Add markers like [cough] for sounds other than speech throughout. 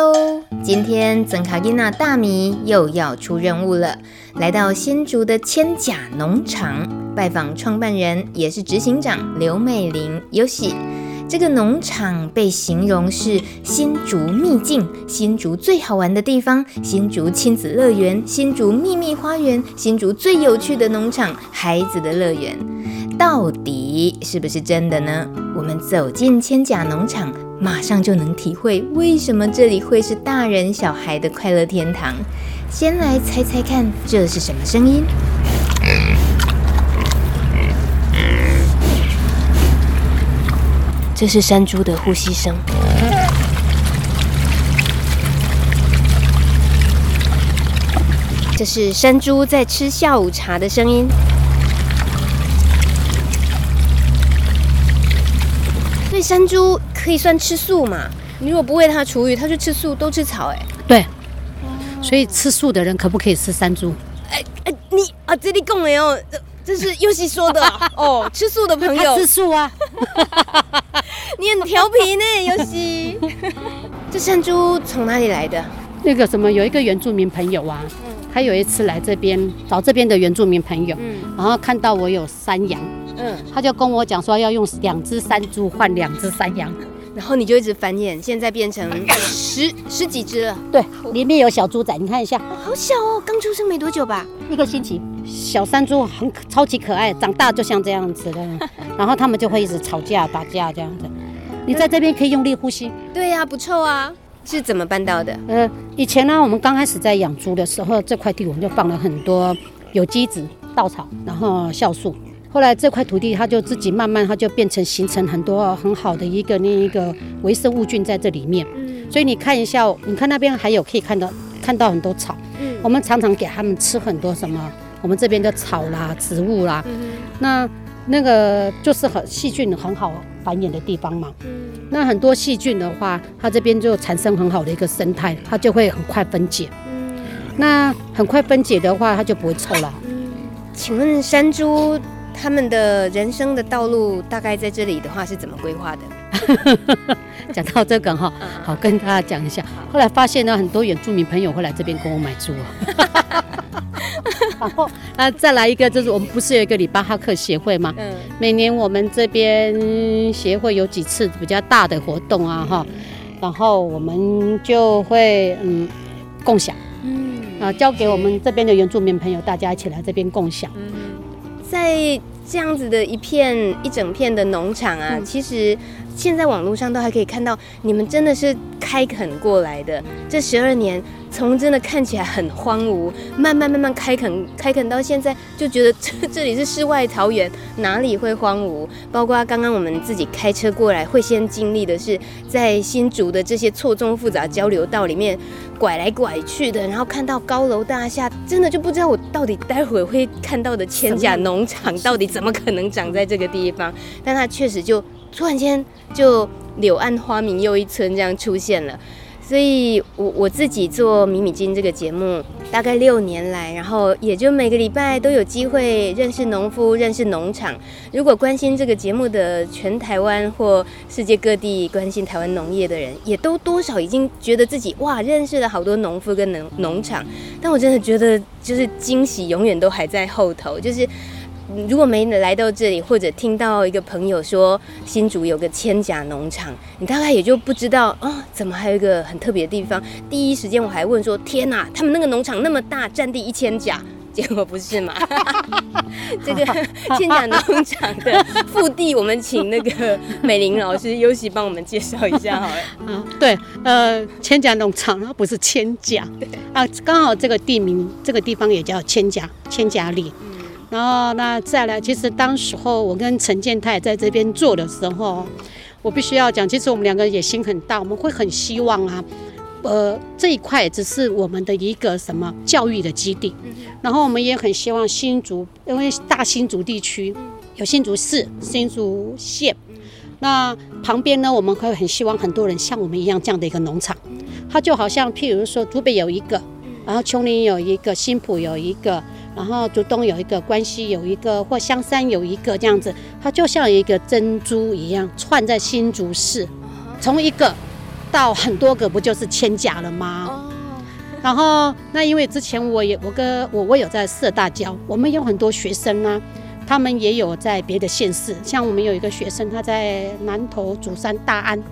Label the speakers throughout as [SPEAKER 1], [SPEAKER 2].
[SPEAKER 1] 喽今天曾卡囡仔大米又要出任务了，来到新竹的千甲农场拜访创办人，也是执行长刘美玲。有喜，这个农场被形容是新竹秘境、新竹最好玩的地方、新竹亲子乐园、新竹秘密花园、新竹最有趣的农场、孩子的乐园，到底是不是真的呢？我们走进千甲农场。马上就能体会为什么这里会是大人小孩的快乐天堂。先来猜猜看，这是什么声音？这是山猪的呼吸声。这是山猪在吃下午茶的声音。所以山猪可以算吃素嘛？你如果不喂它厨余，它就吃素，都吃草哎。
[SPEAKER 2] 对，所以吃素的人可不可以吃山猪？
[SPEAKER 1] 哎哎，你啊，这里讲的哦，这这是尤西说的哦。吃素的朋友
[SPEAKER 2] 吃素啊，[laughs]
[SPEAKER 1] 你很调皮呢，尤西。[laughs] 这山猪从哪里来的？
[SPEAKER 2] 那个什么，有一个原住民朋友啊，他有一次来这边找这边的原住民朋友，嗯，然后看到我有山羊。嗯，他就跟我讲说要用两只山猪换两只山羊，
[SPEAKER 1] 然后你就一直繁衍，现在变成十十几只了。
[SPEAKER 2] 对，里面有小猪仔，你看一下，
[SPEAKER 1] 好小哦，刚出生没多久吧，
[SPEAKER 2] 一个星期。小山猪很超级可爱，长大就像这样子的，[laughs] 然后他们就会一直吵架打架这样子。你在这边可以用力呼吸。
[SPEAKER 1] 对呀，不臭啊，是怎么办到的？
[SPEAKER 2] 呃，以前呢，我们刚开始在养猪的时候，这块地我们就放了很多有机质、稻草，然后酵素。后来这块土地，它就自己慢慢，它就变成形成很多很好的一个那一个微生物菌在这里面。嗯，所以你看一下，你看那边还有可以看到看到很多草。嗯，我们常常给他们吃很多什么，我们这边的草啦、植物啦。嗯，那那个就是很细菌很好繁衍的地方嘛。嗯，那很多细菌的话，它这边就产生很好的一个生态，它就会很快分解。嗯，那很快分解的话，它就不会臭了。
[SPEAKER 1] 嗯，请问山猪？他们的人生的道路大概在这里的话是怎么规划的？[laughs]
[SPEAKER 2] 讲到这个哈，好跟大家讲一下。后来发现呢，很多原住民朋友会来这边跟我买猪啊。[laughs] 然后那再来一个，就是我们不是有一个里巴哈克协会吗？嗯。每年我们这边协会有几次比较大的活动啊哈，然后我们就会嗯共享，嗯啊交给我们这边的原住民朋友，大家一起来这边共享。
[SPEAKER 1] 在这样子的一片一整片的农场啊，嗯、其实现在网络上都还可以看到，你们真的是开垦过来的。这十二年，从真的看起来很荒芜，慢慢慢慢开垦开垦到现在，就觉得这 [laughs] 这里是世外桃源，哪里会荒芜？包括刚刚我们自己开车过来，会先经历的是在新竹的这些错综复杂交流道里面。拐来拐去的，然后看到高楼大厦，真的就不知道我到底待会会看到的千甲农场到底怎么可能长在这个地方？但它确实就突然间就柳暗花明又一村这样出现了。所以，我我自己做米米金这个节目大概六年来，然后也就每个礼拜都有机会认识农夫、认识农场。如果关心这个节目的全台湾或世界各地关心台湾农业的人，也都多少已经觉得自己哇认识了好多农夫跟农农场。但我真的觉得，就是惊喜永远都还在后头，就是。如果没来到这里，或者听到一个朋友说新竹有个千甲农场，你大概也就不知道啊、哦，怎么还有一个很特别的地方？第一时间我还问说：天哪，他们那个农场那么大，占地一千甲，结果不是嘛？[laughs] 这个千甲农场的腹地，我们请那个 [laughs] 美玲老师尤喜帮我们介绍一下好了。
[SPEAKER 2] 啊，对，呃，千甲农场，它不是千甲啊，刚好这个地名，这个地方也叫千甲，千甲里。然后那再来，其实当时候我跟陈建泰在这边做的时候，我必须要讲，其实我们两个野心很大，我们会很希望啊，呃，这一块只是我们的一个什么教育的基地，然后我们也很希望新竹，因为大新竹地区有新竹市、新竹县，那旁边呢，我们会很希望很多人像我们一样这样的一个农场，它就好像譬如说竹北有一个，然后琼林有一个，新埔有一个。然后竹东有一个，关西有一个，或香山有一个，这样子，它就像一个珍珠一样串在新竹市，从一个到很多个，不就是千甲了吗？然后那因为之前我也我跟我我有在社大教，我们有很多学生啊，他们也有在别的县市，像我们有一个学生他在南投竹山大安，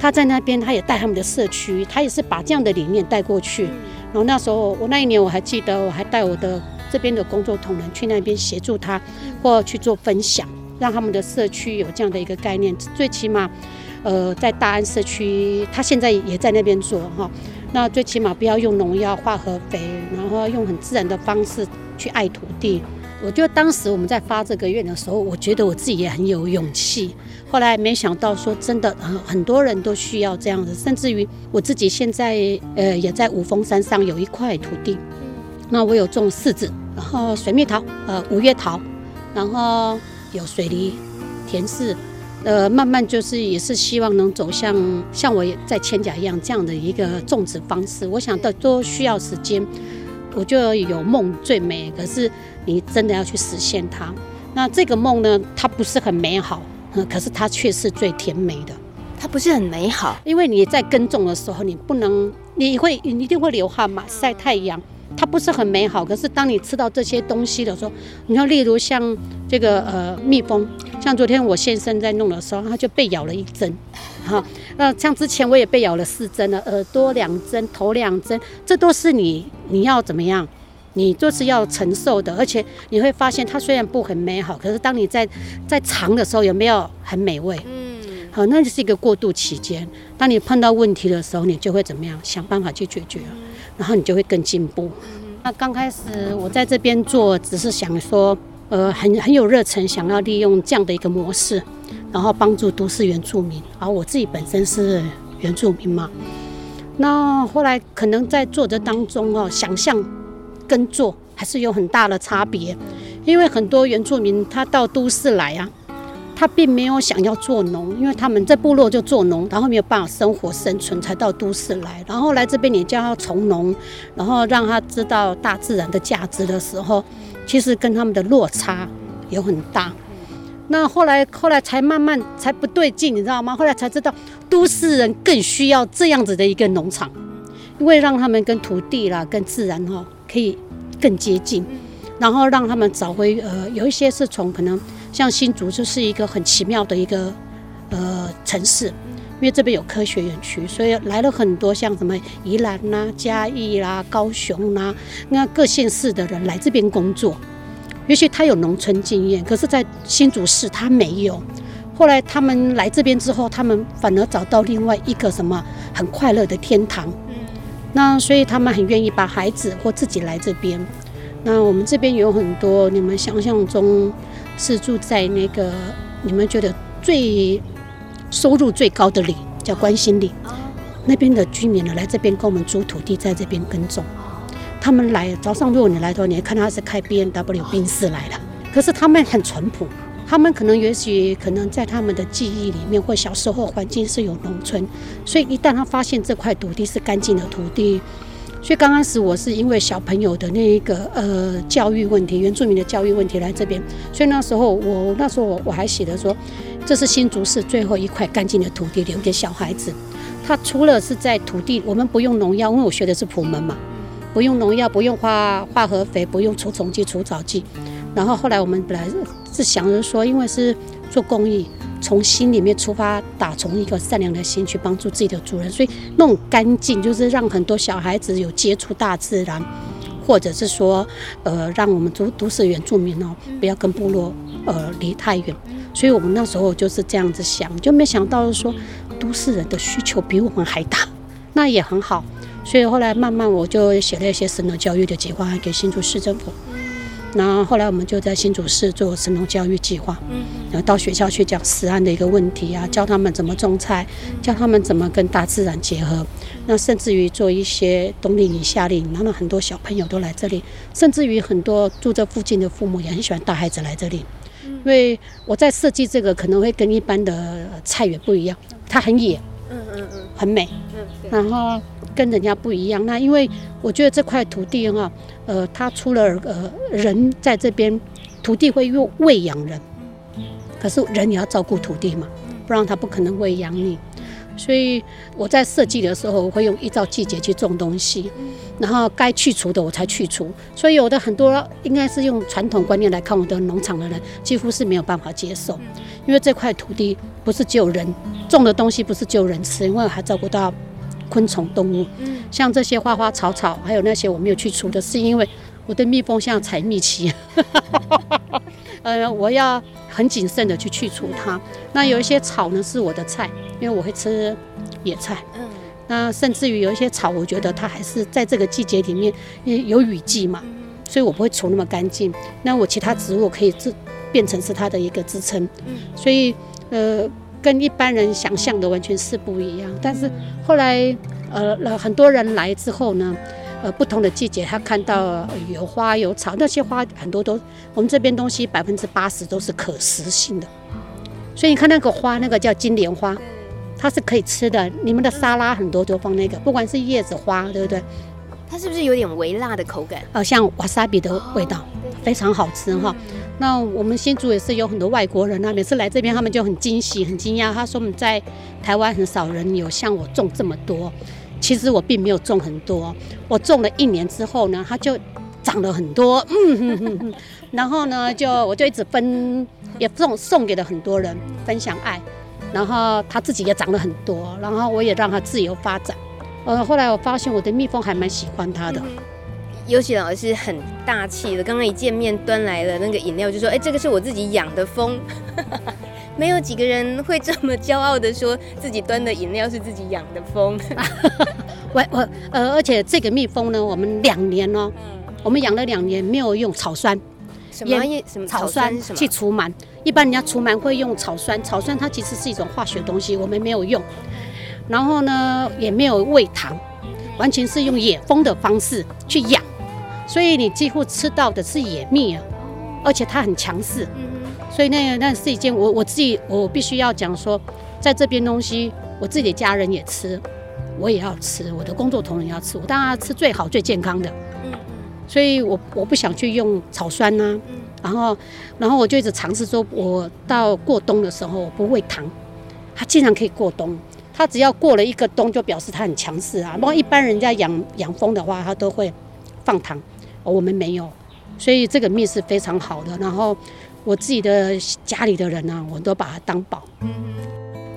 [SPEAKER 2] 他在那边他也带他们的社区，他也是把这样的理念带过去。然后那时候，我那一年我还记得，我还带我的这边的工作同仁去那边协助他，或去做分享，让他们的社区有这样的一个概念。最起码，呃，在大安社区，他现在也在那边做哈。那最起码不要用农药、化合肥，然后用很自然的方式去爱土地。我觉得当时我们在发这个愿的时候，我觉得我自己也很有勇气。后来没想到说真的，很很多人都需要这样子，甚至于我自己现在呃也在五峰山上有一块土地，那我有种柿子，然后水蜜桃，呃五月桃，然后有水梨、甜柿，呃慢慢就是也是希望能走向像我在千甲一样这样的一个种植方式。我想到都需要时间，我就有梦最美，可是你真的要去实现它。那这个梦呢，它不是很美好。嗯，可是它却是最甜美的，
[SPEAKER 1] 它不是很美好，
[SPEAKER 2] 因为你在耕种的时候，你不能，你会，你一定会流汗嘛，晒太阳，它不是很美好。可是当你吃到这些东西的时候，你要例如像这个呃蜜蜂，像昨天我先生在弄的时候，他就被咬了一针，哈，那像之前我也被咬了四针了，耳朵两针，头两针，这都是你你要怎么样？你就是要承受的，而且你会发现它虽然不很美好，可是当你在在尝的时候，有没有很美味？嗯，好，那就是一个过渡期间。当你碰到问题的时候，你就会怎么样？想办法去解决，然后你就会更进步。那刚开始我在这边做，只是想说，呃，很很有热忱，想要利用这样的一个模式，然后帮助都市原住民。而我自己本身是原住民嘛，那后来可能在做的当中哦，想象。跟做还是有很大的差别，因为很多原住民他到都市来啊，他并没有想要做农，因为他们在部落就做农，然后没有办法生活生存，才到都市来。然后来这边你叫他从农，然后让他知道大自然的价值的时候，其实跟他们的落差有很大。那后来后来才慢慢才不对劲，你知道吗？后来才知道都市人更需要这样子的一个农场，因为让他们跟土地啦、跟自然哈。可以更接近，然后让他们找回呃，有一些是从可能像新竹就是一个很奇妙的一个呃城市，因为这边有科学园区，所以来了很多像什么宜兰呐、啊、嘉义啦、高雄呐、啊，那各县市的人来这边工作，也许他有农村经验，可是在新竹市他没有。后来他们来这边之后，他们反而找到另外一个什么很快乐的天堂。那所以他们很愿意把孩子或自己来这边。那我们这边有很多你们想象中是住在那个你们觉得最收入最高的里，叫关心里。那边的居民呢，来这边跟我们租土地，在这边耕种。他们来早上如果你来的话，你看他是开 B N W 宾士来的，可是他们很淳朴。他们可能也许可能在他们的记忆里面，或小时候环境是有农村，所以一旦他发现这块土地是干净的土地，所以刚开始我是因为小朋友的那一个呃教育问题，原住民的教育问题来这边，所以那时候我那时候我我还写的说，这是新竹市最后一块干净的土地留给小孩子。他除了是在土地，我们不用农药，因为我学的是普门嘛，不用农药，不用化化合肥，不用除虫剂、除草剂。然后后来我们本来是想着说，因为是做公益，从心里面出发，打从一个善良的心去帮助自己的主人，所以那种干净就是让很多小孩子有接触大自然，或者是说，呃，让我们都都市原住民哦，不要跟部落呃离太远。所以我们那时候就是这样子想，就没想到说都市人的需求比我们还大，那也很好。所以后来慢慢我就写了一些神农教育的计划给新竹市政府。然后后来我们就在新竹市做神农教育计划，嗯，然后到学校去讲食安的一个问题啊，教他们怎么种菜，教他们怎么跟大自然结合。那甚至于做一些冬令营、夏令营，然后很多小朋友都来这里，甚至于很多住这附近的父母也很喜欢带孩子来这里，因为我在设计这个可能会跟一般的菜园不一样，它很野，嗯嗯嗯，很美，嗯，然后跟人家不一样。那因为我觉得这块土地哈。呃，它除了呃人在这边，土地会用喂养人，可是人也要照顾土地嘛，不然他不可能喂养你。所以我在设计的时候，我会用依照季节去种东西，然后该去除的我才去除。所以有的很多应该是用传统观念来看我的农场的人，几乎是没有办法接受，因为这块土地不是只有人种的东西，不是只有人吃，因为还照顾到。昆虫、动物，嗯像这些花花草草，还有那些我没有去除的，是因为我的蜜蜂像采蜜期，[laughs] 呃，我要很谨慎的去去除它。那有一些草呢，是我的菜，因为我会吃野菜。嗯，那甚至于有一些草，我觉得它还是在这个季节里面，因为有雨季嘛，所以我不会除那么干净。那我其他植物可以自变成是它的一个支撑。嗯，所以呃。跟一般人想象的完全是不一样，但是后来，呃，很多人来之后呢，呃，不同的季节他看到有花有草，那些花很多都，我们这边东西百分之八十都是可食性的，所以你看那个花，那个叫金莲花，它是可以吃的。你们的沙拉很多都放那个，不管是叶子花，对不对？
[SPEAKER 1] 它是不是有点微辣的口感？
[SPEAKER 2] 呃，像瓦萨比的味道，非常好吃哈。那我们新竹也是有很多外国人啊，每次来这边他们就很惊喜、很惊讶。他说我们在台湾很少人有像我种这么多。其实我并没有种很多，我种了一年之后呢，它就长了很多。嗯哼哼哼。然后呢，就我就一直分，也送送给了很多人，分享爱。然后他自己也长了很多，然后我也让他自由发展。呃，后来我发现我的蜜蜂还蛮喜欢它的。
[SPEAKER 1] 尤其老师很大气的，刚刚一见面端来了那个饮料，就说：“哎，这个是我自己养的蜂。[laughs] ”没有几个人会这么骄傲的说自己端的饮料是自己养的蜂。[laughs]
[SPEAKER 2] 我我呃，而且这个蜜蜂呢，我们两年哦，我们养了两年，没有用草酸，
[SPEAKER 1] 什么什么草酸
[SPEAKER 2] 去除螨。一般人家除螨会用草酸，草酸它其实是一种化学东西，我们没有用。然后呢，也没有喂糖，完全是用野蜂的方式去养。所以你几乎吃到的是野蜜啊，而且它很强势，所以那那是一件我我自己我必须要讲说，在这边东西我自己的家人也吃，我也要吃，我的工作同仁也要吃，我当然要吃最好最健康的，所以我我不想去用草酸呐、啊，然后然后我就一直尝试说，我到过冬的时候我不喂糖，它竟然可以过冬，它只要过了一个冬就表示它很强势啊，不过一般人家养养蜂的话，它都会放糖。我们没有，所以这个蜜是非常好的。然后我自己的家里的人呢、啊，我都把它当宝。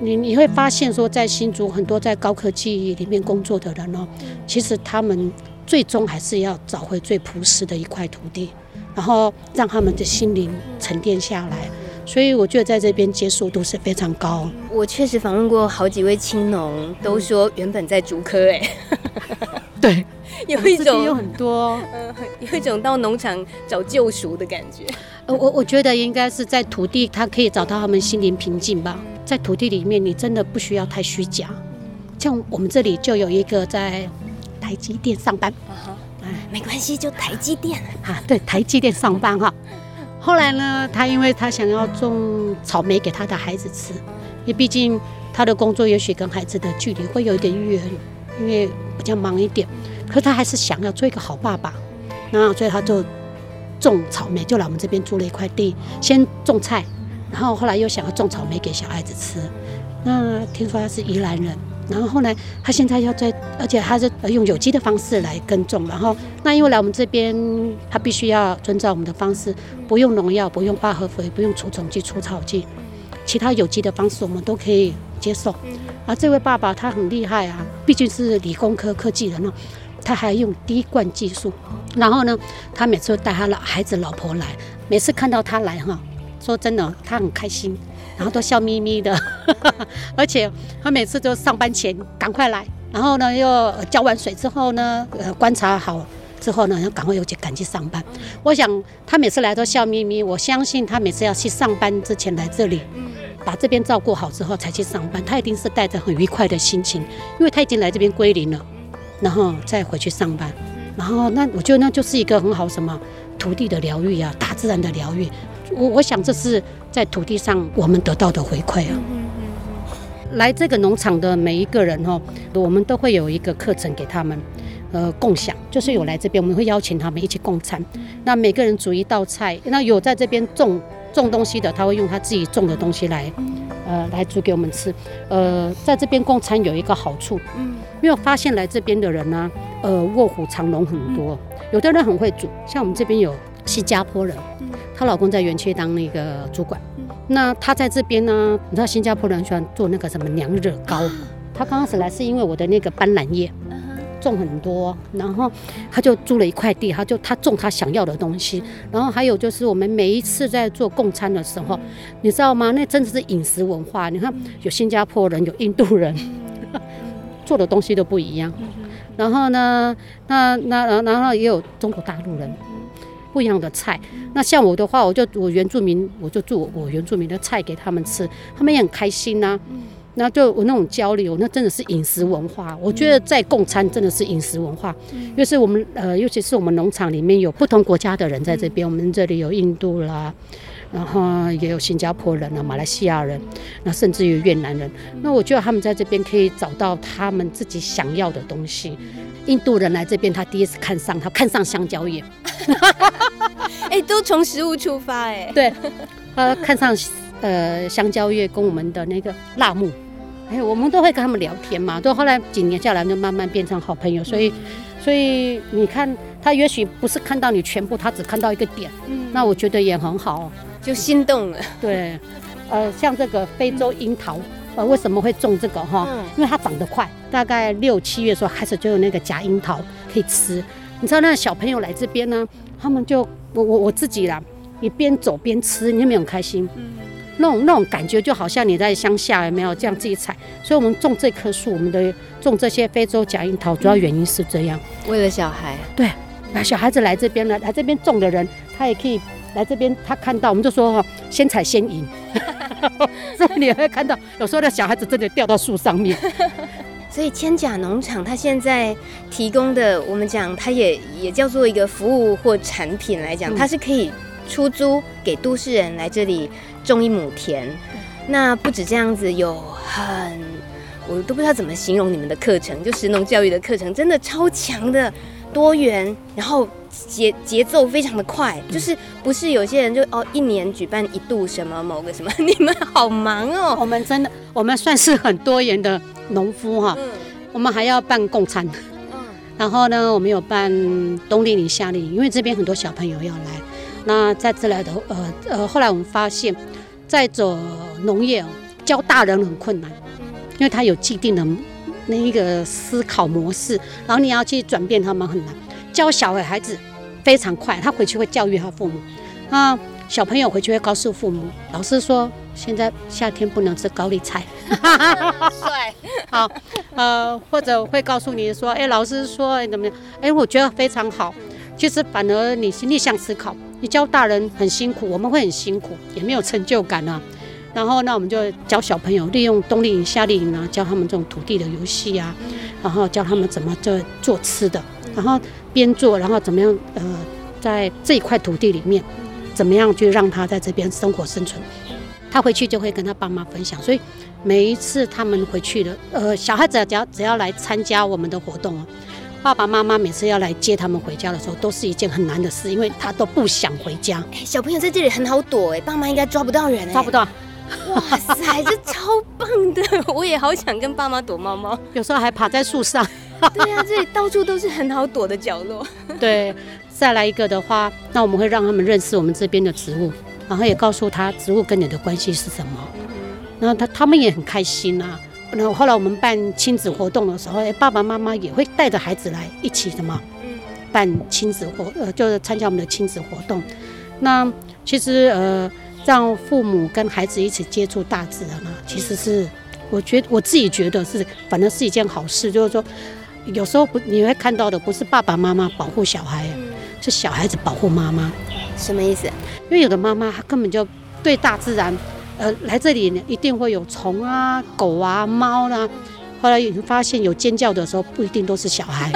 [SPEAKER 2] 你你会发现说，在新竹很多在高科技里面工作的人呢，其实他们最终还是要找回最朴实的一块土地，然后让他们的心灵沉淀下来。所以我觉得在这边接受度是非常高。
[SPEAKER 1] 我确实访问过好几位青农，都说原本在竹科哎。[laughs]
[SPEAKER 2] 对。[laughs]
[SPEAKER 1] 有一种
[SPEAKER 2] 有很多，
[SPEAKER 1] 嗯，[laughs] 有一种到农场找救赎的感觉。
[SPEAKER 2] 呃，我我觉得应该是在土地，他可以找到他们心灵平静吧。在土地里面，你真的不需要太虚假。像我们这里就有一个在台积电上班，
[SPEAKER 1] 哎，没关系，就台积电
[SPEAKER 2] 啊，对，台积电上班哈。后来呢，他因为他想要种草莓给他的孩子吃，因为毕竟他的工作也许跟孩子的距离会有一点远，因为比较忙一点。可他还是想要做一个好爸爸，然后所以他就种草莓，就来我们这边租了一块地，先种菜，然后后来又想要种草莓给小孩子吃。那听说他是宜兰人，然后后来他现在要在，而且他是用有机的方式来耕种。然后那因为来我们这边，他必须要遵照我们的方式，不用农药，不用化合肥，不用除虫剂、除草剂，其他有机的方式我们都可以接受。而这位爸爸他很厉害啊，毕竟是理工科科技人哦。他还用滴灌技术，然后呢，他每次带他老孩子、老婆来，每次看到他来哈，说真的，他很开心，然后都笑眯眯的，[laughs] 而且他每次都上班前赶快来，然后呢又浇完水之后呢，呃观察好之后呢，要赶快有去赶去上班。我想他每次来都笑眯眯，我相信他每次要去上班之前来这里，把这边照顾好之后才去上班，他一定是带着很愉快的心情，因为他已经来这边归零了，然后再回去上班。然后那我觉得那就是一个很好什么土地的疗愈啊，大自然的疗愈。我我想这是在土地上我们得到的回馈啊。来这个农场的每一个人哈，我们都会有一个课程给他们，呃，共享，就是有来这边，我们会邀请他们一起共餐。那每个人煮一道菜，那有在这边种种东西的，他会用他自己种的东西来，呃，来煮给我们吃。呃，在这边共餐有一个好处，嗯，因为我发现来这边的人呢，呃，卧虎藏龙很多，有的人很会煮，像我们这边有新加坡人，她老公在园区当那个主管。那她在这边呢？你知道新加坡人喜欢做那个什么娘惹糕。她刚开始来是因为我的那个斑斓叶种很多，然后她就租了一块地，她就她种她想要的东西。然后还有就是我们每一次在做供餐的时候，你知道吗？那真的是饮食文化。你看有新加坡人，有印度人，做的东西都不一样。然后呢，那那然后也有中国大陆人。不一样的菜，那像我的话，我就我原住民，我就做我原住民的菜给他们吃，他们也很开心呐、啊。那就我那种交流，那真的是饮食文化。我觉得在共餐真的是饮食文化，因为是我们呃，尤其是我们农场里面有不同国家的人在这边，我们这里有印度啦，然后也有新加坡人啊，马来西亚人，那甚至于越南人。那我觉得他们在这边可以找到他们自己想要的东西。印度人来这边，他第一次看上他看上香蕉叶，[laughs]
[SPEAKER 1] 哎，都从食物出发，哎，[laughs]
[SPEAKER 2] 对，他看上呃香蕉叶跟我们的那个辣木，哎，我们都会跟他们聊天嘛，都后来几年下来就慢慢变成好朋友，所以所以你看他也许不是看到你全部，他只看到一个点，嗯，那我觉得也很好，
[SPEAKER 1] 就心动了，[laughs]
[SPEAKER 2] 对，呃，像这个非洲樱桃。呃，为什么会种这个哈？因为它长得快，大概六七月的时候开始就有那个假樱桃可以吃。你知道那小朋友来这边呢，他们就我我我自己啦，你边走边吃，你有没有很开心？嗯，那种那种感觉就好像你在乡下有没有这样自己采？所以我们种这棵树，我们的种这些非洲假樱桃，主要原因是这样，
[SPEAKER 1] 为了小孩。
[SPEAKER 2] 对，那小孩子来这边呢，来这边种的人，他也可以来这边，他看到我们就说哈，先采先赢。[laughs] 所以你会看到，有时候的小孩子真的掉到树上面。[laughs]
[SPEAKER 1] 所以千甲农场它现在提供的，我们讲它也也叫做一个服务或产品来讲，它是可以出租给都市人来这里种一亩田。那不止这样子，有很我都不知道怎么形容你们的课程，就食农教育的课程，真的超强的多元，然后。节节奏非常的快，就是不是有些人就哦一年举办一度什么某个什么，[laughs] 你们好忙哦。
[SPEAKER 2] 我们真的，我们算是很多元的农夫哈。嗯。我们还要办共餐。嗯。然后呢，我们有办冬令营、夏令营，因为这边很多小朋友要来。那在这来的呃呃，后来我们发现，在做农业教大人很困难，因为他有既定的那一个思考模式，然后你要去转变他们很难。教小孩子非常快，他回去会教育他父母。啊，小朋友回去会告诉父母，老师说现在夏天不能吃高丽菜。
[SPEAKER 1] 帅，[laughs]
[SPEAKER 2] 好，呃，或者会告诉你说，哎，老师说怎么样？哎，我觉得非常好。其实反而你是逆向思考，你教大人很辛苦，我们会很辛苦，也没有成就感啊。然后那我们就教小朋友利用冬令营、夏令营啊，教他们这种土地的游戏啊，然后教他们怎么做做吃的，然后。边做，然后怎么样？呃，在这一块土地里面，怎么样去让他在这边生活生存？他回去就会跟他爸妈分享。所以每一次他们回去的，呃，小孩子只要只要来参加我们的活动，爸爸妈妈每次要来接他们回家的时候，都是一件很难的事，因为他都不想回家。
[SPEAKER 1] 小朋友在这里很好躲，哎，爸妈应该抓不到人，
[SPEAKER 2] 抓不到。
[SPEAKER 1] 哇塞，这超棒的！[laughs] 我也好想跟爸妈躲猫猫，
[SPEAKER 2] 有时候还爬在树上。[laughs]
[SPEAKER 1] 对呀、啊，这里到处都是很好躲的角落。[laughs]
[SPEAKER 2] 对，再来一个的话，那我们会让他们认识我们这边的植物，然后也告诉他植物跟你的关系是什么。然后他他们也很开心啊。然后后来我们办亲子活动的时候，哎，爸爸妈妈也会带着孩子来一起什么，办亲子活呃，就是参加我们的亲子活动。那其实呃，让父母跟孩子一起接触大自然啊，其实是我觉得我自己觉得是，反正是一件好事，就是说。有时候不你会看到的不是爸爸妈妈保护小孩，是小孩子保护妈妈。
[SPEAKER 1] 什么意思？
[SPEAKER 2] 因为有的妈妈她根本就对大自然，呃，来这里一定会有虫啊、狗啊、猫啦、啊。后来你发现有尖叫的时候，不一定都是小孩。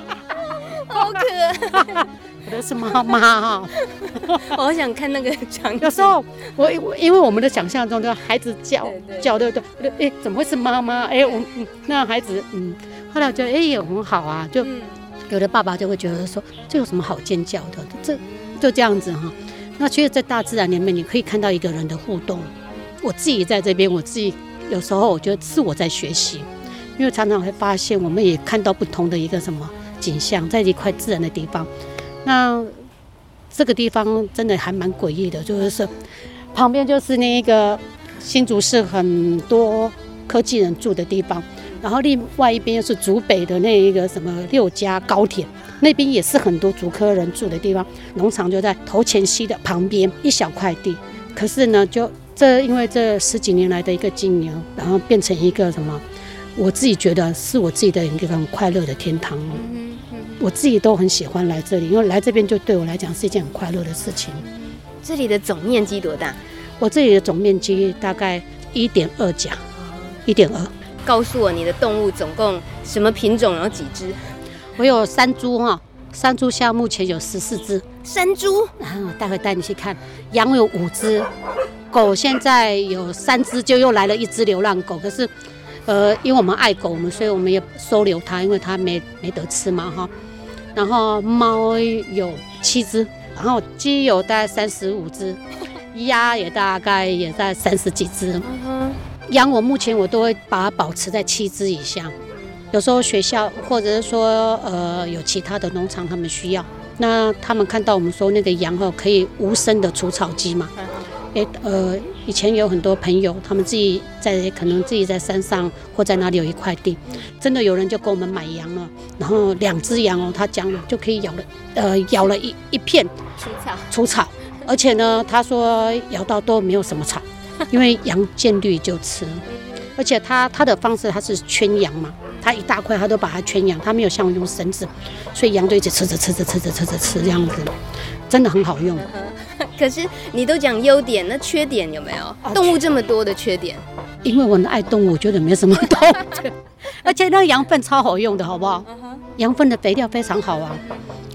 [SPEAKER 2] [laughs]
[SPEAKER 1] 好可爱。
[SPEAKER 2] 我的是妈妈哈，[laughs]
[SPEAKER 1] 我好想看那个场景。
[SPEAKER 2] 有时候我因为我们的想象中，的孩子叫叫对不对？哎，怎么会是妈妈？哎，我那孩子嗯，后来我觉得哎也很好啊，就有的爸爸就会觉得说，这有什么好尖叫的？这就这样子哈。那其实，在大自然里面，你可以看到一个人的互动。我自己在这边，我自己有时候我觉得是我在学习，因为常常会发现，我们也看到不同的一个什么景象，在一块自然的地方。那这个地方真的还蛮诡异的，就是旁边就是那一个新竹市很多科技人住的地方，然后另外一边又是竹北的那一个什么六家高铁，那边也是很多竹科人住的地方。农场就在头前溪的旁边一小块地，可是呢，就这因为这十几年来的一个经营，然后变成一个什么，我自己觉得是我自己的一个很快乐的天堂。我自己都很喜欢来这里，因为来这边就对我来讲是一件很快乐的事情。
[SPEAKER 1] 这里的总面积多大？
[SPEAKER 2] 我这里的总面积大概一点二甲，一点二。
[SPEAKER 1] 告诉我你的动物总共什么品种，然后几只？
[SPEAKER 2] 我有山猪哈，山猪现在目前有十四只。
[SPEAKER 1] 山猪？
[SPEAKER 2] 然后待会带你去看。羊有五只，狗现在有三只，就又来了一只流浪狗。可是，呃，因为我们爱狗，我们所以我们也收留它，因为它没没得吃嘛哈。然后猫有七只，然后鸡有大概三十五只，[laughs] 鸭也大概也在三十几只。羊我目前我都会把它保持在七只以下。有时候学校或者是说呃有其他的农场他们需要，那他们看到我们说那个羊后可以无声的除草机嘛。诶，呃，以前有很多朋友，他们自己在可能自己在山上或在哪里有一块地，真的有人就给我们买羊了，然后两只羊哦，他讲了就可以咬了，呃，咬了一一片
[SPEAKER 1] 除草，
[SPEAKER 2] 除草，而且呢，他说咬到都没有什么草，因为羊见绿就吃，而且他他的方式他是圈羊嘛，他一大块他都把它圈羊，他没有像用绳子，所以羊就一直吃着吃着吃着吃着吃这样子，真的很好用。
[SPEAKER 1] 可是你都讲优点，那缺点有没有？动物这么多的缺点，
[SPEAKER 2] 因为我爱动物，我觉得没什么多。[laughs] 而且那个羊粪超好用的，好不好？羊粪的肥料非常好啊，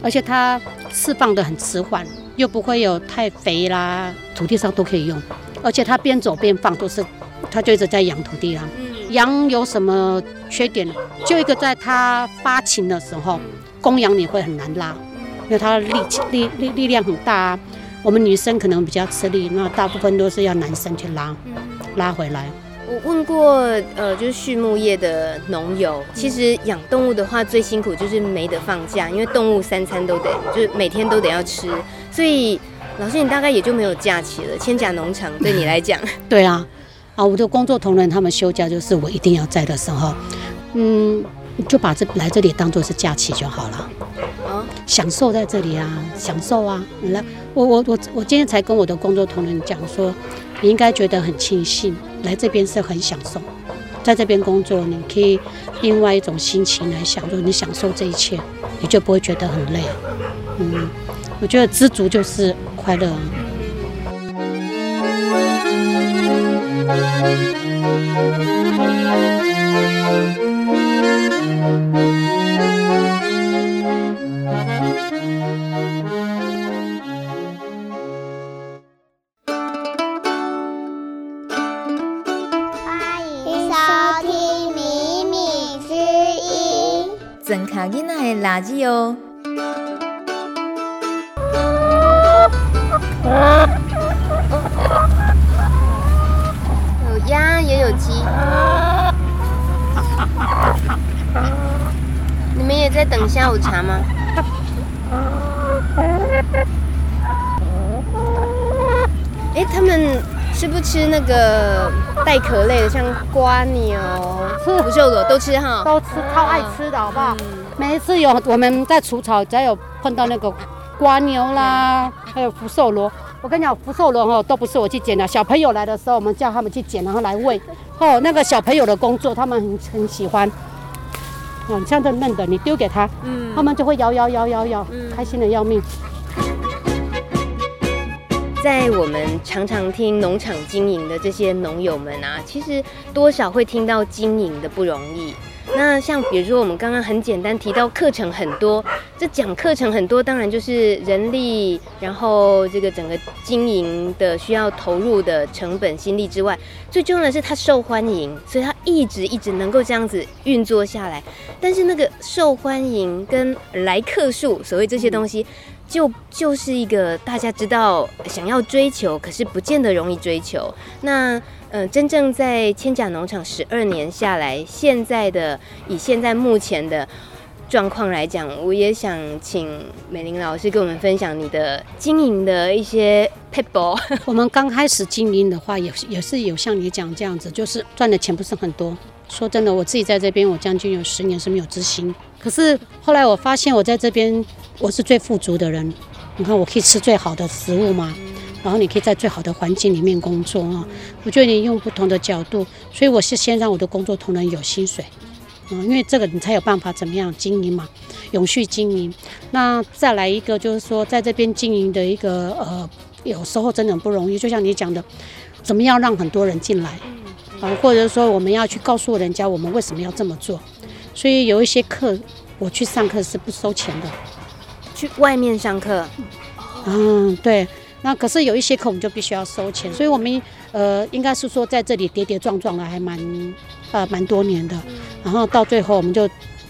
[SPEAKER 2] 而且它释放的很迟缓，又不会有太肥啦，土地上都可以用。而且它边走边放，都是它就一直在养土地啊。羊有什么缺点？就一个在它发情的时候，公羊你会很难拉，因为它力气力力力量很大啊。我们女生可能比较吃力，那大部分都是要男生去拉，拉回来。
[SPEAKER 1] 我问过，呃，就是畜牧业的农友，其实养动物的话最辛苦就是没得放假，因为动物三餐都得，就是每天都得要吃，所以老师你大概也就没有假期了。千甲农场对你来讲，[laughs]
[SPEAKER 2] 对啊，啊，我的工作同仁他们休假就是我一定要在的时候，嗯，就把这来这里当做是假期就好了。享受在这里啊，享受啊！来，我我我我今天才跟我的工作同仁讲说，你应该觉得很庆幸来这边是很享受，在这边工作，你可以另外一种心情来享受，你享受这一切，你就不会觉得很累。嗯，我觉得知足就是快乐。
[SPEAKER 1] 垃圾哦，有鸭也有鸡，你们也在等下午茶吗？哎，他们吃不吃那个带壳类的，像蜗牛、福寿螺都吃哈？
[SPEAKER 2] 都吃，超爱吃的，好不好？每一次有我们在除草，只要有碰到那个瓜牛啦，还有福寿螺，我跟你讲，福寿螺哦都不是我去捡的，小朋友来的时候，我们叫他们去捡，然后来喂。哦，那个小朋友的工作，他们很很喜欢。嗯，像这嫩的，你丢给他，嗯，他们就会摇摇摇摇摇，开心的要命。
[SPEAKER 1] 在我们常常听农场经营的这些农友们啊，其实多少会听到经营的不容易。那像比如说我们刚刚很简单提到课程很多，这讲课程很多，当然就是人力，然后这个整个经营的需要投入的成本心力之外，最重要的是它受欢迎，所以它一直一直能够这样子运作下来。但是那个受欢迎跟来客数，所谓这些东西，就就是一个大家知道想要追求，可是不见得容易追求。那。呃，真正在千甲农场十二年下来，现在的以现在目前的状况来讲，我也想请美玲老师跟我们分享你的经营的一些撇步。[laughs]
[SPEAKER 2] 我们刚开始经营的话，也也是有像你讲这样子，就是赚的钱不是很多。说真的，我自己在这边，我将近有十年是没有支薪。可是后来我发现，我在这边我是最富足的人。你看，我可以吃最好的食物吗？然后你可以在最好的环境里面工作啊！我觉得你用不同的角度，所以我是先让我的工作同仁有薪水，嗯，因为这个你才有办法怎么样经营嘛，永续经营。那再来一个就是说，在这边经营的一个呃，有时候真的很不容易，就像你讲的，怎么样让很多人进来啊，或者说我们要去告诉人家我们为什么要这么做。所以有一些课我去上课是不收钱的，
[SPEAKER 1] 去外面上课，
[SPEAKER 2] 嗯，对。那可是有一些课我们就必须要收钱，所以我们呃应该是说在这里跌跌撞撞了还蛮呃蛮多年的，然后到最后我们就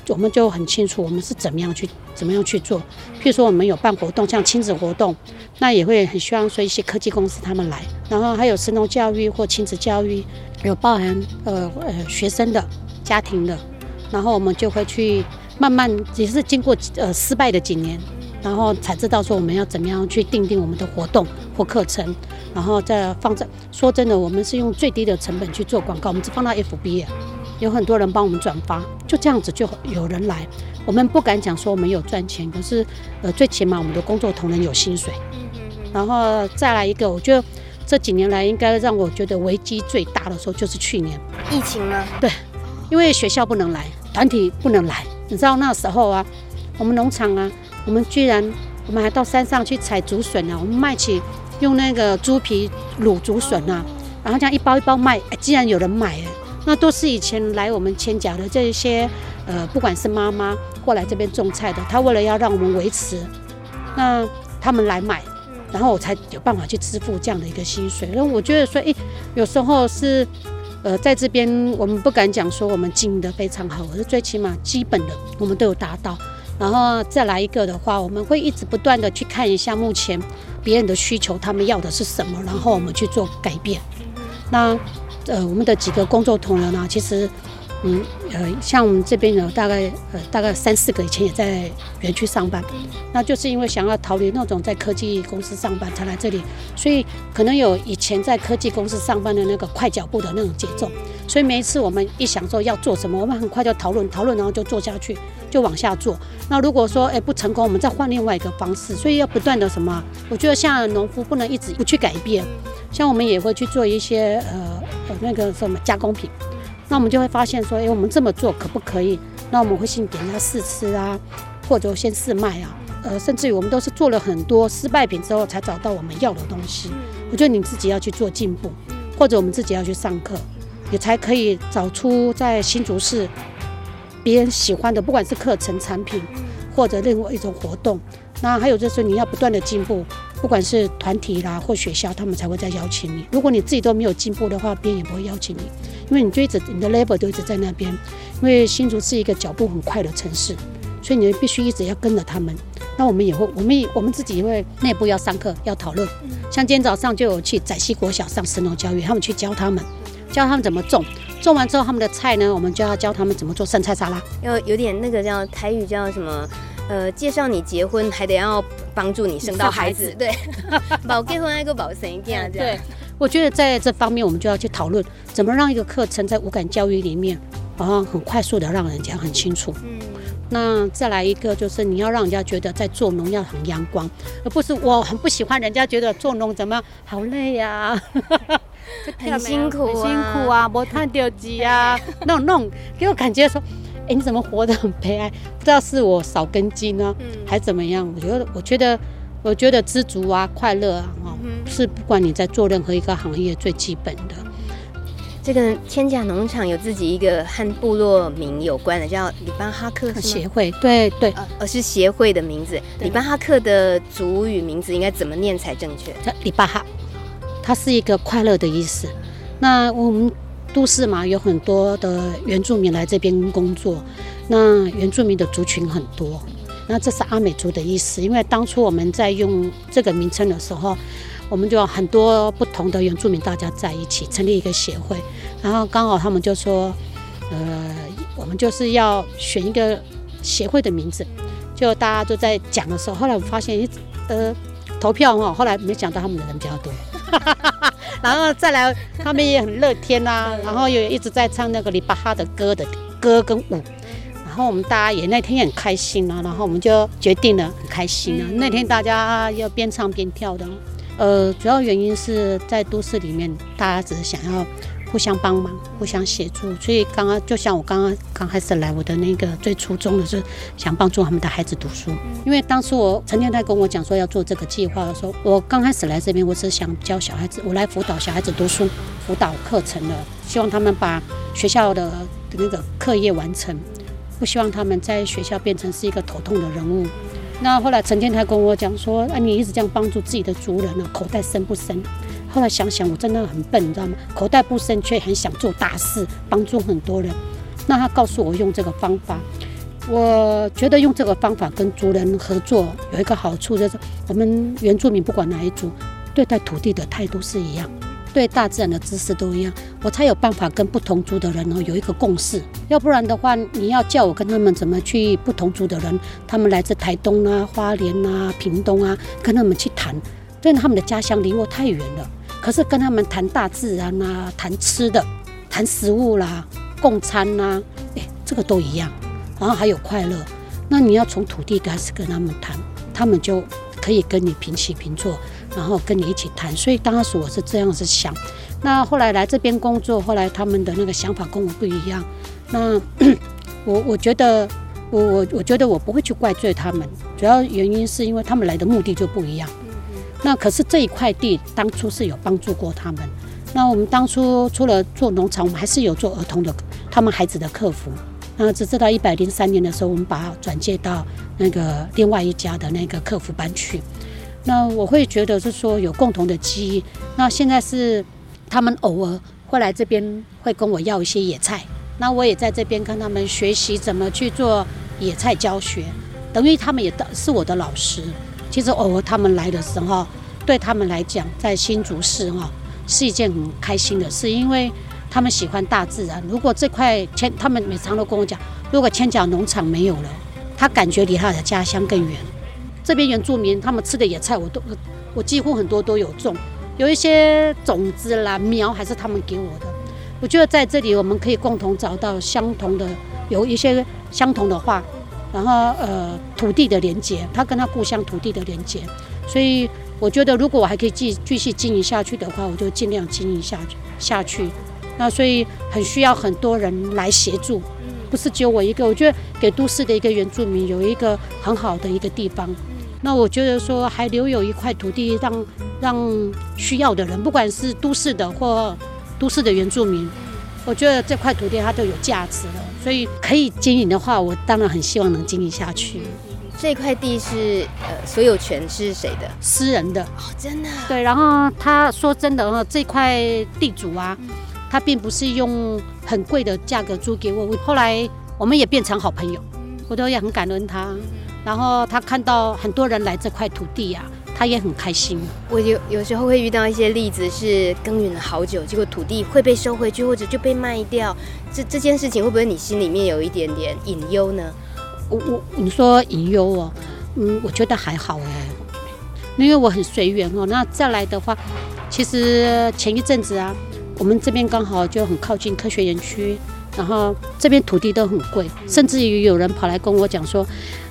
[SPEAKER 2] 我们就很清楚我们是怎么样去怎么样去做。譬如说我们有办活动，像亲子活动，那也会很希望说一些科技公司他们来，然后还有神农教育或亲子教育，有包含呃呃学生的家庭的，然后我们就会去慢慢也是经过呃失败的几年。然后才知道说我们要怎么样去定定我们的活动或课程，然后再放在。说真的，我们是用最低的成本去做广告，我们只放到 FB，有很多人帮我们转发，就这样子就有人来。我们不敢讲说我们有赚钱，可是呃，最起码我们的工作同仁有薪水。然后再来一个，我觉得这几年来应该让我觉得危机最大的时候就是去年
[SPEAKER 1] 疫情吗？
[SPEAKER 2] 对，因为学校不能来，团体不能来，你知道那时候啊，我们农场啊。我们居然，我们还到山上去采竹笋啊！我们卖起用那个猪皮卤竹笋啊，然后这样一包一包卖，哎，竟然有人买哎！那都是以前来我们千甲的这些，呃，不管是妈妈过来这边种菜的，她为了要让我们维持，那他们来买，然后我才有办法去支付这样的一个薪水。然后我觉得说，哎，有时候是，呃，在这边我们不敢讲说我们经营的非常好，可是最起码基本的我们都有达到。然后再来一个的话，我们会一直不断的去看一下目前别人的需求，他们要的是什么，然后我们去做改变。那呃，我们的几个工作同仁呢，其实。嗯，呃，像我们这边有大概呃大概三四个以前也在园区上班，那就是因为想要逃离那种在科技公司上班才来这里，所以可能有以前在科技公司上班的那个快脚步的那种节奏，所以每一次我们一想说要做什么，我们很快就讨论讨论，然后就做下去，就往下做。那如果说哎不成功，我们再换另外一个方式，所以要不断的什么？我觉得像农夫不能一直不去改变，像我们也会去做一些呃呃那个什么加工品。那我们就会发现说，哎，我们这么做可不可以？那我们会先给人家试吃啊，或者先试卖啊，呃，甚至于我们都是做了很多失败品之后，才找到我们要的东西。我觉得你自己要去做进步，或者我们自己要去上课，也才可以找出在新竹市别人喜欢的，不管是课程、产品，或者任何一种活动。那还有就是你要不断的进步。不管是团体啦或学校，他们才会再邀请你。如果你自己都没有进步的话，别人也不会邀请你，因为你就一直你的 level 都一直在那边。因为新竹是一个脚步很快的城市，所以你必须一直要跟着他们。那我们也会，我们也我们自己也会内部要上课要讨论。像今天早上就有去窄溪国小上神农教育，他们去教他们，教他们怎么种，种完之后他们的菜呢，我们就要教他们怎么做生菜沙拉。
[SPEAKER 1] 要有点那个叫台语叫什么？呃，介绍你结婚还得要帮助你生到孩子，对，[laughs] 保结婚还个保生一样，对。
[SPEAKER 2] 我觉得在这方面，我们就要去讨论怎么让一个课程在五感教育里面，然后很快速的让人家很清楚。嗯。那再来一个就是你要让人家觉得在做农要很阳光，而不是我很不喜欢人家觉得做农怎么好累呀、啊，
[SPEAKER 1] 很辛苦、啊，
[SPEAKER 2] 很辛苦啊，没赚到钱啊，那种那种给我感觉说。哎，你怎么活得很悲哀？不知道是我少根筋呢，
[SPEAKER 1] 嗯
[SPEAKER 2] 还怎么样？我觉得，我觉得，我觉得知足啊，快乐啊，哦，是不管你在做任何一个行业最基本的。
[SPEAKER 1] 这个千甲农场有自己一个和部落名有关的，叫里巴哈克
[SPEAKER 2] 协会，对对，
[SPEAKER 1] 呃，而是协会的名字。里巴哈克的族语名字应该怎么念才正确？
[SPEAKER 2] 叫里巴哈，它是一个快乐的意思。那我们都市嘛，有很多的原住民来这边工作，那原住民的族群很多。那这是阿美族的意思，因为当初我们在用这个名称的时候。我们就有很多不同的原住民，大家在一起成立一个协会，然后刚好他们就说，呃，我们就是要选一个协会的名字，就大家都在讲的时候，后来我发现，呃，投票哈，后来没想到他们的人比较多，[laughs] 然后再来他们也很乐天啊，然后也一直在唱那个里巴哈的歌的歌跟舞，然后我们大家也那天也很开心啊，然后我们就决定了很开心啊，那天大家要边唱边跳的。呃，主要原因是在都市里面，大家只是想要互相帮忙、互相协助，所以刚刚就像我刚刚刚开始来，我的那个最初衷的是想帮助他们的孩子读书。因为当时我陈天泰跟我讲说要做这个计划的时候，我刚开始来这边，我只是想教小孩子，我来辅导小孩子读书，辅导课程的，希望他们把学校的那个课业完成，不希望他们在学校变成是一个头痛的人物。那后来陈天台跟我讲说：“啊，你一直这样帮助自己的族人呢，口袋深不深？”后来想想，我真的很笨，你知道吗？口袋不深，却很想做大事，帮助很多人。那他告诉我用这个方法，我觉得用这个方法跟族人合作有一个好处，就是我们原住民不管哪一族，对待土地的态度是一样。对大自然的知识都一样，我才有办法跟不同族的人哦有一个共识。要不然的话，你要叫我跟他们怎么去不同族的人，他们来自台东啊、花莲啊、屏东啊，跟他们去谈，但他们的家乡离我太远了。可是跟他们谈大自然啊、谈吃的、谈食物啦、共餐呐，哎，这个都一样。然后还有快乐，那你要从土地开始跟他们谈，他们就可以跟你平起平坐。然后跟你一起谈，所以当时我是这样子想。那后来来这边工作，后来他们的那个想法跟我不一样。那 [coughs] 我我觉得，我我我觉得我不会去怪罪他们，主要原因是因为他们来的目的就不一样。那可是这一块地当初是有帮助过他们。那我们当初除了做农场，我们还是有做儿童的他们孩子的客服。那直至到一百零三年的时候，我们把转介到那个另外一家的那个客服班去。那我会觉得是说有共同的记忆。那现在是他们偶尔会来这边，会跟我要一些野菜。那我也在这边跟他们学习怎么去做野菜教学，等于他们也是我的老师。其实偶尔他们来的时候，对他们来讲，在新竹市哈是一件很开心的事，因为他们喜欢大自然。如果这块千，他们每常都跟我讲，如果千脚农场没有了，他感觉离他的家乡更远。这边原住民他们吃的野菜，我都我几乎很多都有种，有一些种子啦苗还是他们给我的。我觉得在这里我们可以共同找到相同的，有一些相同的话，然后呃土地的连接，他跟他故乡土地的连接。所以我觉得如果我还可以继继续经营下去的话，我就尽量经营下去下去。那所以很需要很多人来协助，不是只有我一个。我觉得给都市的一个原住民有一个很好的一个地方。那我觉得说还留有一块土地让，让让需要的人，不管是都市的或都市的原住民，我觉得这块土地它就有价值了。所以可以经营的话，我当然很希望能经营下去。
[SPEAKER 1] 这块地是呃所有权是谁的？
[SPEAKER 2] 私人的
[SPEAKER 1] 哦，真的。
[SPEAKER 2] 对，然后他说真的哈，这块地主啊，他并不是用很贵的价格租给我，后来我们也变成好朋友，我都也很感恩他。然后他看到很多人来这块土地啊，他也很开心。
[SPEAKER 1] 我有有时候会遇到一些例子，是耕耘了好久，结果土地会被收回去，或者就被卖掉。这这件事情会不会你心里面有一点点隐忧呢？
[SPEAKER 2] 我我你说隐忧哦，嗯，我觉得还好哎，因为我很随缘哦。那再来的话，其实前一阵子啊，我们这边刚好就很靠近科学园区，然后这边土地都很贵，甚至于有人跑来跟我讲说。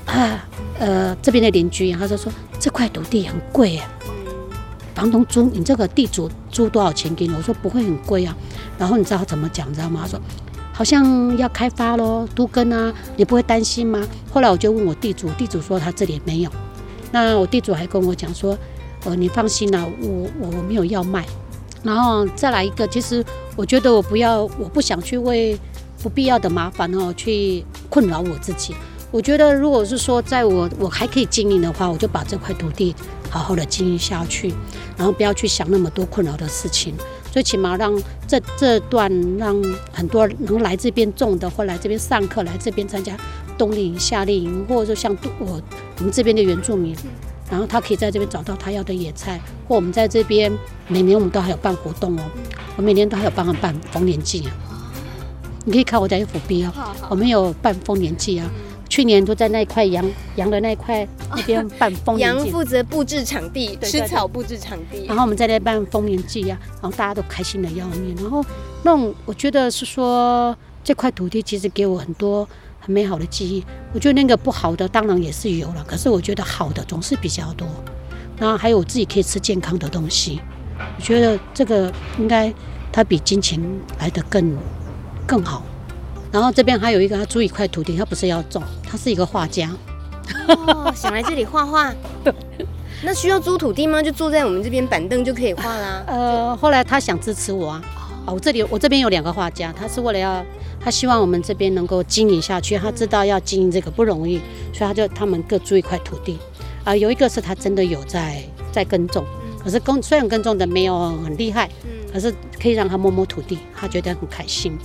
[SPEAKER 2] 啊，呃，这边的邻居，他就说这块土地很贵啊，房东租你这个地主租多少钱给你？我说不会很贵啊。然后你知道他怎么讲？知道吗？他说好像要开发喽，都跟啊，你不会担心吗？后来我就问我地主，地主说他这里没有。那我地主还跟我讲说，呃，你放心啦，我我我没有要卖。然后再来一个，其实我觉得我不要，我不想去为不必要的麻烦哦去困扰我自己。我觉得如果是说在我我还可以经营的话，我就把这块土地好好的经营下去，然后不要去想那么多困扰的事情。最起码让这这段让很多能来这边种的，或来这边上课，来这边参加冬令营、夏令营，或者说像我我们这边的原住民，然后他可以在这边找到他要的野菜，或我们在这边每年我们都还有办活动哦，我每年都还有帮他办逢年祭啊，你可以看我在 FB 啊，我们有办丰年祭啊。去年都在那块羊羊的那块那边办丰年祭，[laughs]
[SPEAKER 1] 羊负责布置场地，吃草布置场地。
[SPEAKER 2] 然后我们在那办丰年祭呀，然后大家都开心的要命。然后那种我觉得是说这块土地其实给我很多很美好的记忆。我觉得那个不好的当然也是有了，可是我觉得好的总是比较多。然后还有我自己可以吃健康的东西，我觉得这个应该它比金钱来的更更好。然后这边还有一个，他租一块土地，他不是要种，他是一个画家，
[SPEAKER 1] 哦，想来这里画画。[laughs] 那需要租土地吗？就坐在我们这边板凳就可以画啦。
[SPEAKER 2] 呃，后来他想支持我啊，哦，我这里我这边有两个画家，他是为了要，他希望我们这边能够经营下去，他知道要经营这个不容易，所以他就他们各租一块土地。啊，呃，有一个是他真的有在在耕种，可是耕虽然耕种的没有很厉害，可是可以让他摸摸土地，他觉得很开心。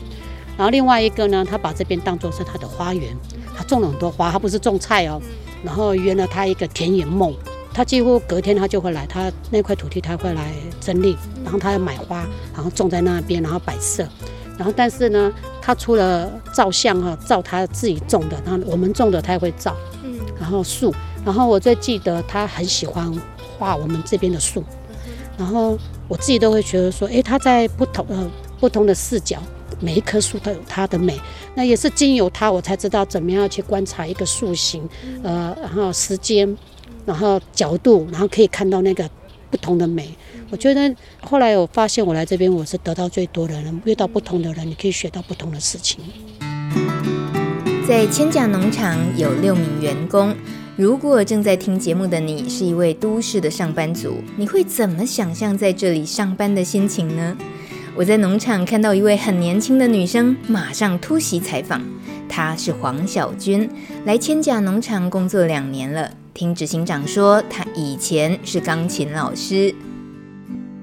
[SPEAKER 2] 然后另外一个呢，他把这边当作是他的花园，他种了很多花，他不是种菜哦。然后圆了他一个田野梦，他几乎隔天他就会来，他那块土地他会来整理，然后他要买花，然后种在那边，然后摆设。然后但是呢，他除了照相哈，照他自己种的，然后我们种的他也会照。嗯。然后树，然后我最记得他很喜欢画我们这边的树，然后我自己都会觉得说，诶，他在不同呃不同的视角。每一棵树都有它的美，那也是经由它，我才知道怎么样去观察一个树形，呃，然后时间，然后角度，然后可以看到那个不同的美。我觉得后来我发现，我来这边我是得到最多的人，遇到不同的人，你可以学到不同的事情。
[SPEAKER 3] 在千甲农场有六名员工，如果正在听节目的你是一位都市的上班族，你会怎么想象在这里上班的心情呢？我在农场看到一位很年轻的女生，马上突袭采访。她是黄小军，来千甲农场工作两年了。听执行长说，她以前是钢琴老师，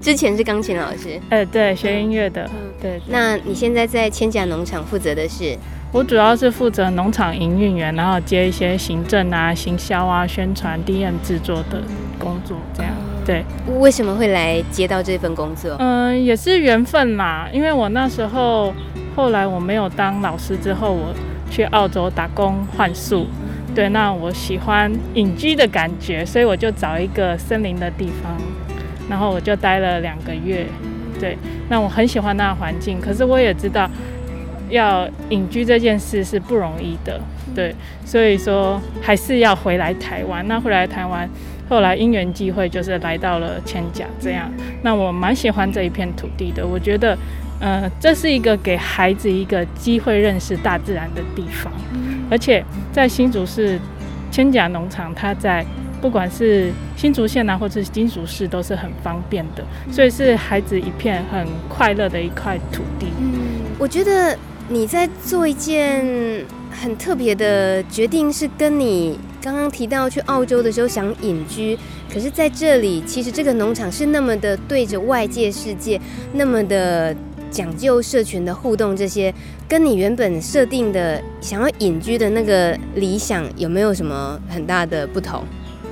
[SPEAKER 1] 之前是钢琴老师，
[SPEAKER 4] 呃，对，学音乐的。
[SPEAKER 1] 嗯，对。那你现在在千甲农场负责的是？
[SPEAKER 4] 我主要是负责农场营运员，然后接一些行政啊、行销啊、宣传、DM 制作的工作，这样。对，
[SPEAKER 1] 为什么会来接到这份工作？
[SPEAKER 4] 嗯、呃，也是缘分啦。因为我那时候，后来我没有当老师之后，我去澳洲打工换宿。对，那我喜欢隐居的感觉，所以我就找一个森林的地方，然后我就待了两个月。对，那我很喜欢那个环境，可是我也知道，要隐居这件事是不容易的。对，所以说还是要回来台湾。那回来台湾。后来因缘际会，就是来到了千甲这样。那我蛮喜欢这一片土地的。我觉得，呃，这是一个给孩子一个机会认识大自然的地方。而且在新竹市千甲农场，它在不管是新竹县啊，或者是金竹市，都是很方便的。所以是孩子一片很快乐的一块土地。
[SPEAKER 1] 嗯，我觉得你在做一件很特别的决定，是跟你。刚刚提到去澳洲的时候想隐居，可是在这里，其实这个农场是那么的对着外界世界，那么的讲究社群的互动，这些跟你原本设定的想要隐居的那个理想有没有什么很大的不同？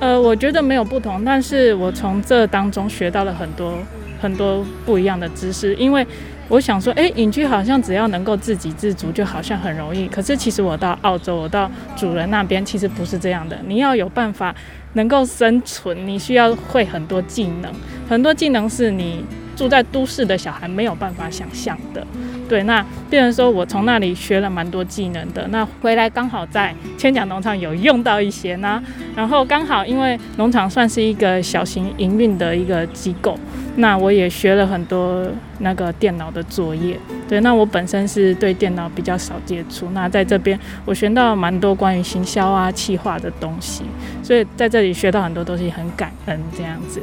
[SPEAKER 4] 呃，我觉得没有不同，但是我从这当中学到了很多很多不一样的知识，因为。我想说，哎，隐居好像只要能够自给自足，就好像很容易。可是其实我到澳洲，我到主人那边，其实不是这样的。你要有办法能够生存，你需要会很多技能，很多技能是你住在都市的小孩没有办法想象的。对，那变成说我从那里学了蛮多技能的。那回来刚好在千甲农场有用到一些呢。然后刚好因为农场算是一个小型营运的一个机构，那我也学了很多那个电脑的作业。对，那我本身是对电脑比较少接触，那在这边我学到蛮多关于行销啊、企划的东西，所以在这里学到很多东西，很感恩这样子。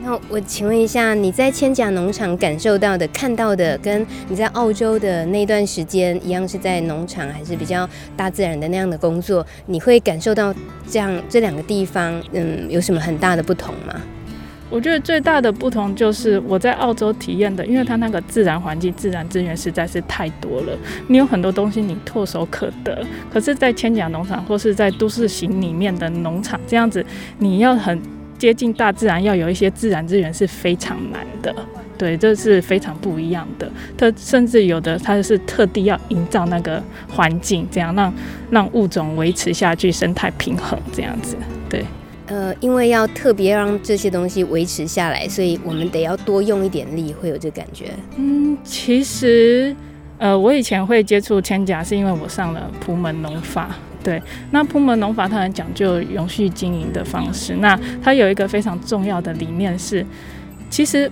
[SPEAKER 1] 那我请问一下，你在千甲农场感受到的、看到的，跟你在澳洲的那段时间一样，是在农场还是比较大自然的那样的工作？你会感受到这样这两个地方，嗯，有什么很大的不同吗？
[SPEAKER 4] 我觉得最大的不同就是我在澳洲体验的，因为它那个自然环境、自然资源实在是太多了，你有很多东西你唾手可得。可是，在千甲农场或是在都市型里面的农场这样子，你要很。接近大自然，要有一些自然资源是非常难的，对，这是非常不一样的。它甚至有的它是特地要营造那个环境，这样让让物种维持下去，生态平衡这样子。对，
[SPEAKER 1] 呃，因为要特别让这些东西维持下来，所以我们得要多用一点力，会有这感觉。
[SPEAKER 4] 嗯，其实，呃，我以前会接触千甲，是因为我上了普门农法。对，那铺门农法它很讲究永续经营的方式。那它有一个非常重要的理念是，其实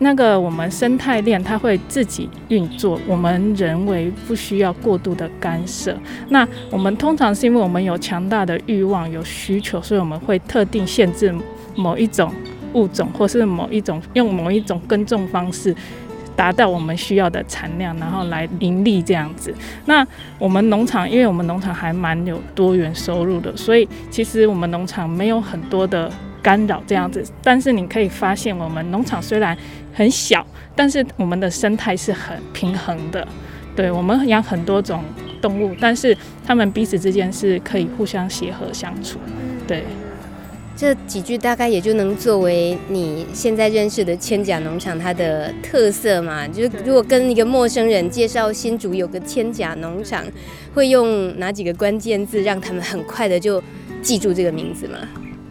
[SPEAKER 4] 那个我们生态链它会自己运作，我们人为不需要过度的干涉。那我们通常是因为我们有强大的欲望、有需求，所以我们会特定限制某一种物种，或是某一种用某一种耕种方式。达到我们需要的产量，然后来盈利这样子。那我们农场，因为我们农场还蛮有多元收入的，所以其实我们农场没有很多的干扰这样子。但是你可以发现，我们农场虽然很小，但是我们的生态是很平衡的。对，我们养很多种动物，但是它们彼此之间是可以互相协和相处。对。
[SPEAKER 1] 这几句大概也就能作为你现在认识的千甲农场它的特色嘛？就是如果跟一个陌生人介绍新竹有个千甲农场，会用哪几个关键字让他们很快的就记住这个名字吗？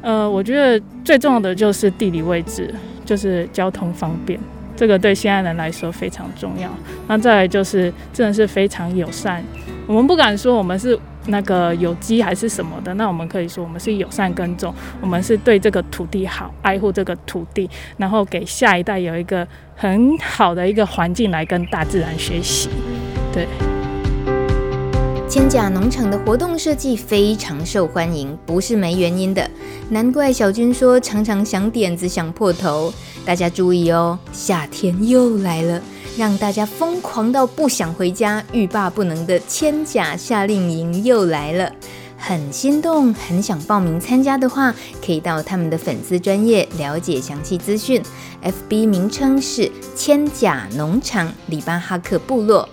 [SPEAKER 4] 呃，我觉得最重要的就是地理位置，就是交通方便，这个对现在人来说非常重要。那再来就是真的是非常友善，我们不敢说我们是。那个有机还是什么的，那我们可以说我们是友善耕种，我们是对这个土地好，爱护这个土地，然后给下一代有一个很好的一个环境来跟大自然学习。对，
[SPEAKER 3] 千甲农场的活动设计非常受欢迎，不是没原因的。难怪小军说常常想点子想破头。大家注意哦，夏天又来了。让大家疯狂到不想回家、欲罢不能的千甲夏令营又来了，很心动，很想报名参加的话，可以到他们的粉丝专业了解详细资讯。FB 名称是千甲农场里巴哈克部落，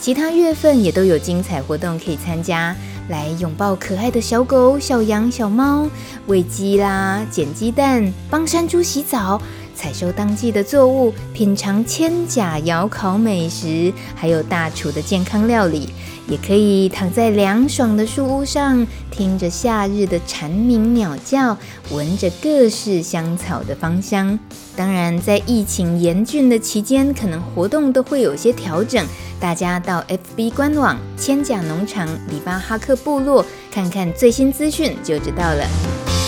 [SPEAKER 3] 其他月份也都有精彩活动可以参加，来拥抱可爱的小狗、小羊、小猫，喂鸡啦，捡鸡蛋，帮山猪洗澡。采收当季的作物，品尝千甲窑烤美食，还有大厨的健康料理，也可以躺在凉爽的树屋上，听着夏日的蝉鸣鸟叫，闻着各式香草的芳香。当然，在疫情严峻的期间，可能活动都会有些调整，大家到 FB 官网千甲农场里巴哈克部落看看最新资讯就知道了。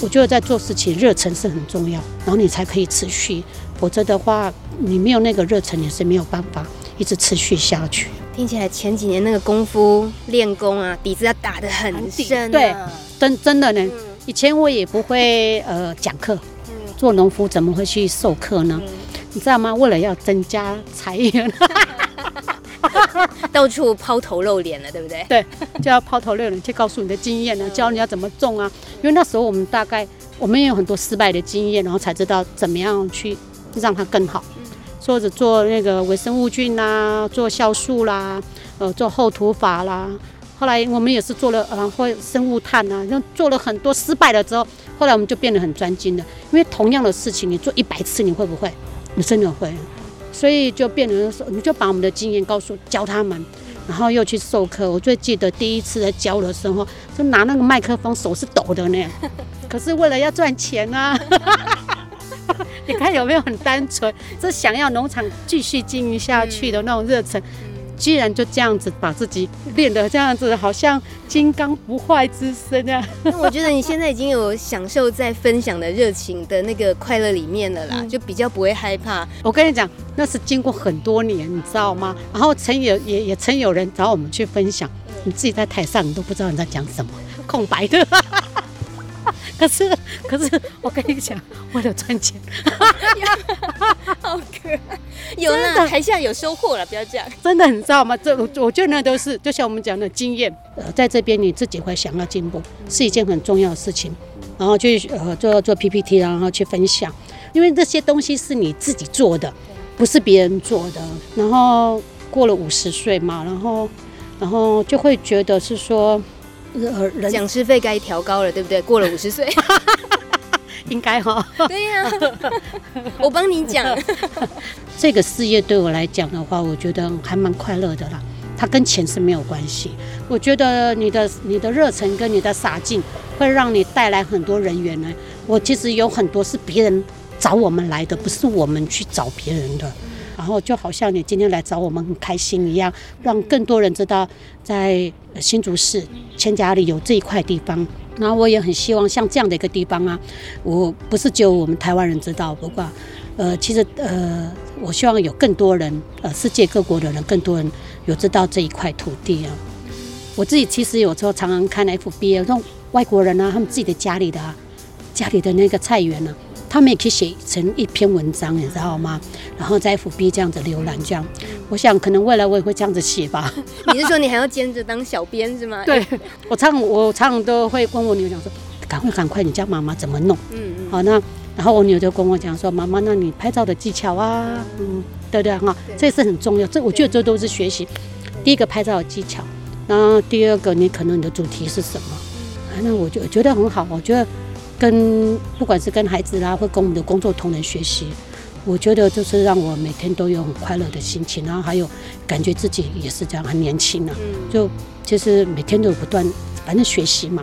[SPEAKER 2] 我觉得在做事情热忱是很重要，然后你才可以持续，否则的话，你没有那个热忱也是没有办法一直持续下去。
[SPEAKER 1] 听起来前几年那个功夫练功啊，底子要打得很深啊。
[SPEAKER 2] 对，真真的呢。以前我也不会呃讲课，做农夫怎么会去授课呢？你知道吗？为了要增加财源。[laughs] [laughs]
[SPEAKER 1] 到处抛头露脸了，对不对？[laughs]
[SPEAKER 2] 对，就要抛头露脸去告诉你的经验呢，教你要怎么种啊。因为那时候我们大概我们也有很多失败的经验，然后才知道怎么样去让它更好。或者做那个微生物菌啦，做酵素啦，呃，做厚土法啦。后来我们也是做了呃，或生物炭啊，就做了很多失败了之后，后来我们就变得很专精了。因为同样的事情，你做一百次，你会不会？你真的会。所以就变成说，你就把我们的经验告诉教他们，然后又去授课。我最记得第一次在教的时候，就拿那个麦克风，手是抖的呢。[laughs] 可是为了要赚钱啊，[laughs] 你看有没有很单纯，这想要农场继续经营下去的那种热忱。居然就这样子把自己练得这样子，好像金刚不坏之身啊！[laughs]
[SPEAKER 1] 那我觉得你现在已经有享受在分享的热情的那个快乐里面了啦，嗯、就比较不会害怕。
[SPEAKER 2] 我跟你讲，那是经过很多年，你知道吗？然后曾有也也曾有人找我们去分享，你自己在台上你都不知道你在讲什么，空白的。可是，可是我跟你讲，为了赚钱，[laughs]
[SPEAKER 1] 好可爱。有呢，台下有收获了，不要这样。
[SPEAKER 2] 真的，你知道吗？这我我觉得那都是，就像我们讲的经验。呃，在这边你自己会想要进步，是一件很重要的事情。然后去呃做做 PPT，然后去分享，因为这些东西是你自己做的，不是别人做的。然后过了五十岁嘛，然后然后就会觉得是说。
[SPEAKER 1] 讲师费该调高了，对不对？过了五十岁，[laughs]
[SPEAKER 2] 应该哈。
[SPEAKER 1] 对呀、啊，我帮你讲。[laughs]
[SPEAKER 2] 这个事业对我来讲的话，我觉得还蛮快乐的啦。它跟钱是没有关系。我觉得你的你的热忱跟你的洒劲，会让你带来很多人员呢。我其实有很多是别人找我们来的，不是我们去找别人的。然后就好像你今天来找我们很开心一样，让更多人知道在新竹市千家里有这一块地方。然后我也很希望像这样的一个地方啊，我不是只有我们台湾人知道，不过呃，其实呃，我希望有更多人，呃，世界各国的人，更多人有知道这一块土地啊。我自己其实有时候常常看 FB，那种外国人啊，他们自己的家里的啊，家里的那个菜园呢、他们也可以写成一篇文章，你知道吗？然后在 FB 这样子浏览，这样，我想可能未来我也会这样子写吧。[laughs]
[SPEAKER 1] 你是说你还要兼职当小编是吗？[laughs]
[SPEAKER 2] 对，我常我常常都会问我女儿讲说，赶快赶快，你教妈妈怎么弄？嗯嗯。好，那然后我女儿就跟我讲说，妈妈，那你拍照的技巧啊，嗯，对对哈，这是很重要。这我觉得这都是学习。第一个拍照的技巧，然后第二个你可能你的主题是什么？那我就觉得很好，我觉得。跟不管是跟孩子啦，或跟我们的工作同仁学习，我觉得就是让我每天都有很快乐的心情，然后还有感觉自己也是这样很年轻啊，就其实每天都有不断，反正学习嘛。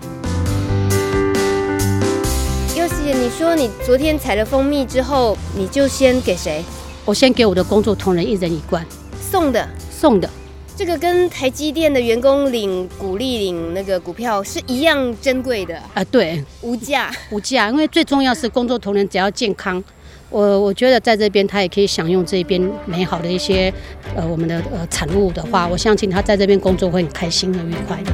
[SPEAKER 1] 又是你说你昨天采了蜂蜜之后，你就先给谁？
[SPEAKER 2] 我先给我的工作同仁一人一罐，
[SPEAKER 1] 送的，
[SPEAKER 2] 送的。
[SPEAKER 1] 这个跟台积电的员工领股利、领那个股票是一样珍贵的
[SPEAKER 2] 啊！对，
[SPEAKER 1] 无价
[SPEAKER 2] 无价，因为最重要是工作同仁只要健康，我我觉得在这边他也可以享用这边美好的一些呃我们的呃产物的话，我相信他在这边工作会很开心和愉快的。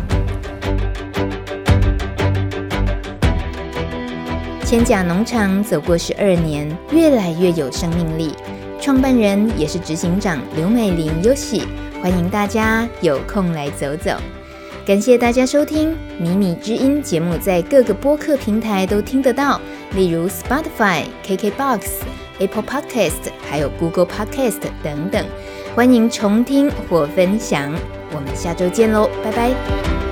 [SPEAKER 3] 千甲农场走过十二年，越来越有生命力。创办人也是执行长刘美玲优喜。欢迎大家有空来走走，感谢大家收听《迷你之音》节目，在各个播客平台都听得到，例如 Spotify、KKBox、Apple Podcast，还有 Google Podcast 等等。欢迎重听或分享，我们下周见喽，拜拜。